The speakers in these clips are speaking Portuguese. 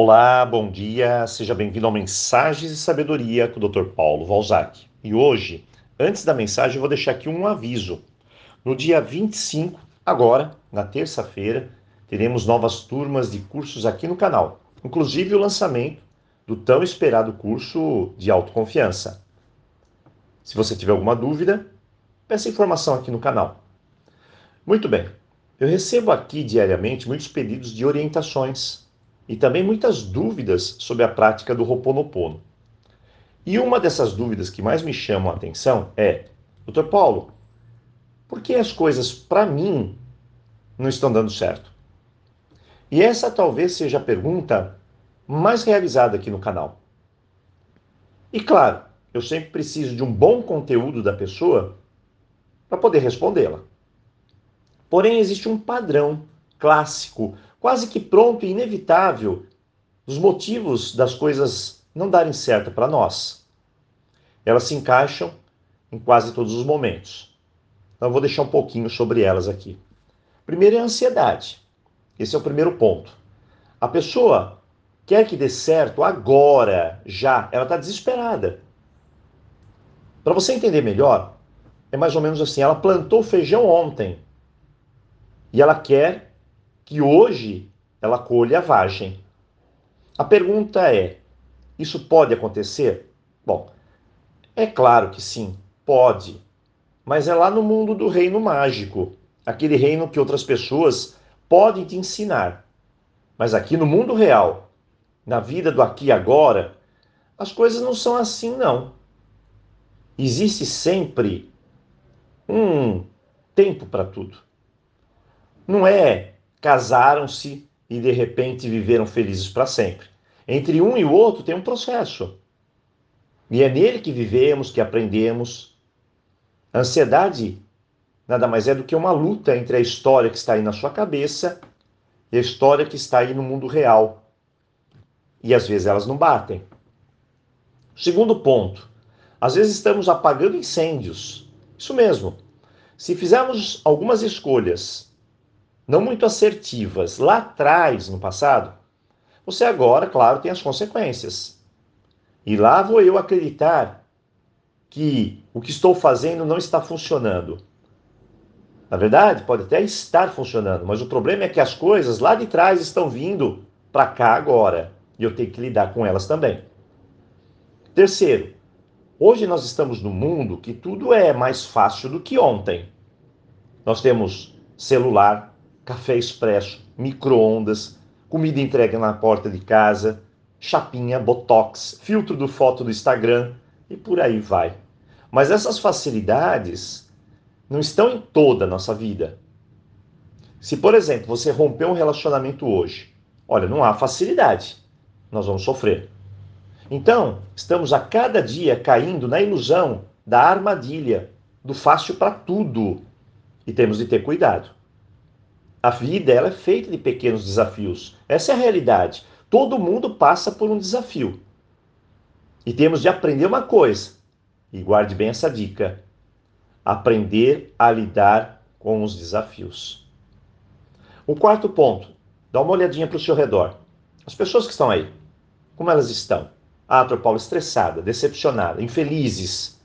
Olá, bom dia, seja bem-vindo ao Mensagens e Sabedoria com o Dr. Paulo Valzac. E hoje, antes da mensagem, eu vou deixar aqui um aviso. No dia 25, agora, na terça-feira, teremos novas turmas de cursos aqui no canal, inclusive o lançamento do tão esperado curso de autoconfiança. Se você tiver alguma dúvida, peça informação aqui no canal. Muito bem, eu recebo aqui diariamente muitos pedidos de orientações e também muitas dúvidas sobre a prática do Ho'oponopono. E uma dessas dúvidas que mais me chamam a atenção é: Dr. Paulo, por que as coisas para mim não estão dando certo? E essa talvez seja a pergunta mais realizada aqui no canal. E claro, eu sempre preciso de um bom conteúdo da pessoa para poder respondê-la. Porém, existe um padrão clássico, quase que pronto e inevitável, dos motivos das coisas não darem certo para nós. Elas se encaixam em quase todos os momentos. Então, eu vou deixar um pouquinho sobre elas aqui. Primeiro é a ansiedade. Esse é o primeiro ponto. A pessoa quer que dê certo agora, já. Ela está desesperada. Para você entender melhor, é mais ou menos assim: ela plantou feijão ontem e ela quer que hoje ela colha a vagem. A pergunta é: isso pode acontecer? Bom, é claro que sim, pode. Mas é lá no mundo do reino mágico, aquele reino que outras pessoas podem te ensinar. Mas aqui no mundo real, na vida do aqui e agora, as coisas não são assim, não. Existe sempre um tempo para tudo. Não é casaram-se e de repente viveram felizes para sempre. Entre um e o outro tem um processo. E é nele que vivemos, que aprendemos. A ansiedade nada mais é do que uma luta entre a história que está aí na sua cabeça e a história que está aí no mundo real. E às vezes elas não batem. Segundo ponto, às vezes estamos apagando incêndios. Isso mesmo. Se fizermos algumas escolhas não muito assertivas lá atrás, no passado, você agora, claro, tem as consequências. E lá vou eu acreditar que o que estou fazendo não está funcionando. Na verdade, pode até estar funcionando, mas o problema é que as coisas lá de trás estão vindo para cá agora e eu tenho que lidar com elas também. Terceiro, hoje nós estamos num mundo que tudo é mais fácil do que ontem. Nós temos celular, café expresso, micro-ondas, comida entregue na porta de casa, chapinha, botox, filtro do foto do Instagram e por aí vai. Mas essas facilidades não estão em toda a nossa vida. Se, por exemplo, você rompeu um relacionamento hoje, olha, não há facilidade, nós vamos sofrer. Então, estamos a cada dia caindo na ilusão da armadilha, do fácil para tudo. E temos de ter cuidado. A vida ela é feita de pequenos desafios. Essa é a realidade. Todo mundo passa por um desafio. E temos de aprender uma coisa. E guarde bem essa dica: aprender a lidar com os desafios. O quarto ponto: dá uma olhadinha para o seu redor. As pessoas que estão aí, como elas estão? Ah, Paulo, estressada, decepcionada, infelizes.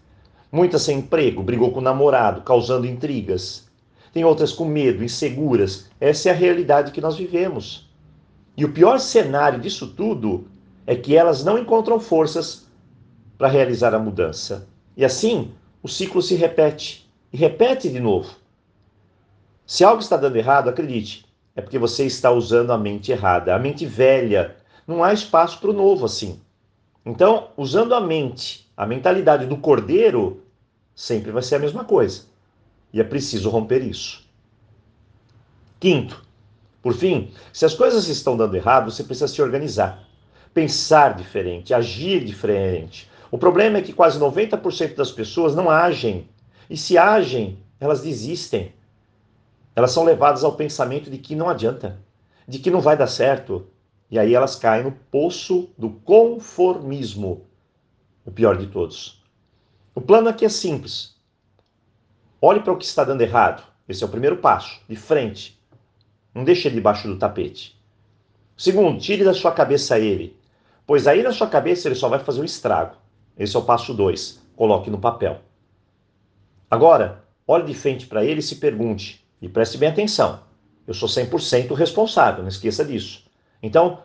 Muitas sem emprego, brigou com o namorado, causando intrigas tem outras com medo, inseguras. Essa é a realidade que nós vivemos. E o pior cenário disso tudo é que elas não encontram forças para realizar a mudança. E assim, o ciclo se repete e repete de novo. Se algo está dando errado, acredite, é porque você está usando a mente errada, a mente velha. Não há espaço para o novo assim. Então, usando a mente, a mentalidade do cordeiro, sempre vai ser a mesma coisa. E é preciso romper isso. Quinto, por fim, se as coisas estão dando errado, você precisa se organizar, pensar diferente, agir diferente. O problema é que quase 90% das pessoas não agem. E se agem, elas desistem. Elas são levadas ao pensamento de que não adianta, de que não vai dar certo. E aí elas caem no poço do conformismo, o pior de todos. O plano aqui é simples. Olhe para o que está dando errado. Esse é o primeiro passo, de frente. Não deixe ele debaixo do tapete. Segundo, tire da sua cabeça ele, pois aí na sua cabeça ele só vai fazer um estrago. Esse é o passo 2. Coloque no papel. Agora, olhe de frente para ele e se pergunte, e preste bem atenção. Eu sou 100% responsável, não esqueça disso. Então,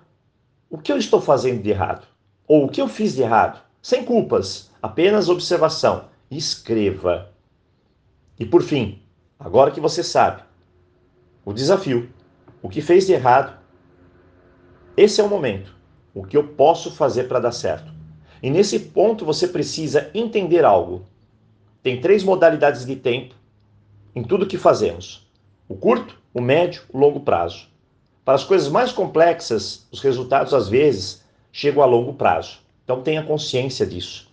o que eu estou fazendo de errado? Ou o que eu fiz de errado? Sem culpas, apenas observação. Escreva. E por fim, agora que você sabe o desafio, o que fez de errado, esse é o momento. O que eu posso fazer para dar certo? E nesse ponto você precisa entender algo. Tem três modalidades de tempo em tudo que fazemos: o curto, o médio, o longo prazo. Para as coisas mais complexas, os resultados às vezes chegam a longo prazo. Então tenha consciência disso.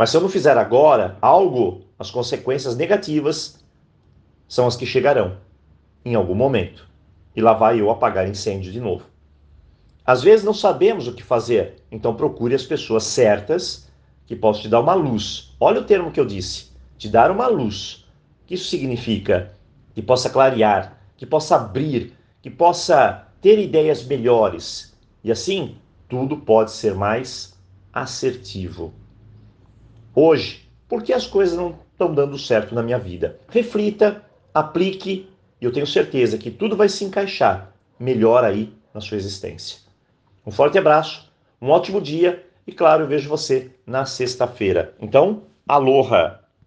Mas se eu não fizer agora algo, as consequências negativas são as que chegarão em algum momento. E lá vai eu apagar incêndio de novo. Às vezes não sabemos o que fazer, então procure as pessoas certas que possam te dar uma luz. Olha o termo que eu disse: te dar uma luz. O que isso significa? Que possa clarear, que possa abrir, que possa ter ideias melhores. E assim, tudo pode ser mais assertivo. Hoje, por que as coisas não estão dando certo na minha vida? Reflita, aplique, e eu tenho certeza que tudo vai se encaixar melhor aí na sua existência. Um forte abraço, um ótimo dia e, claro, eu vejo você na sexta-feira. Então, aloha!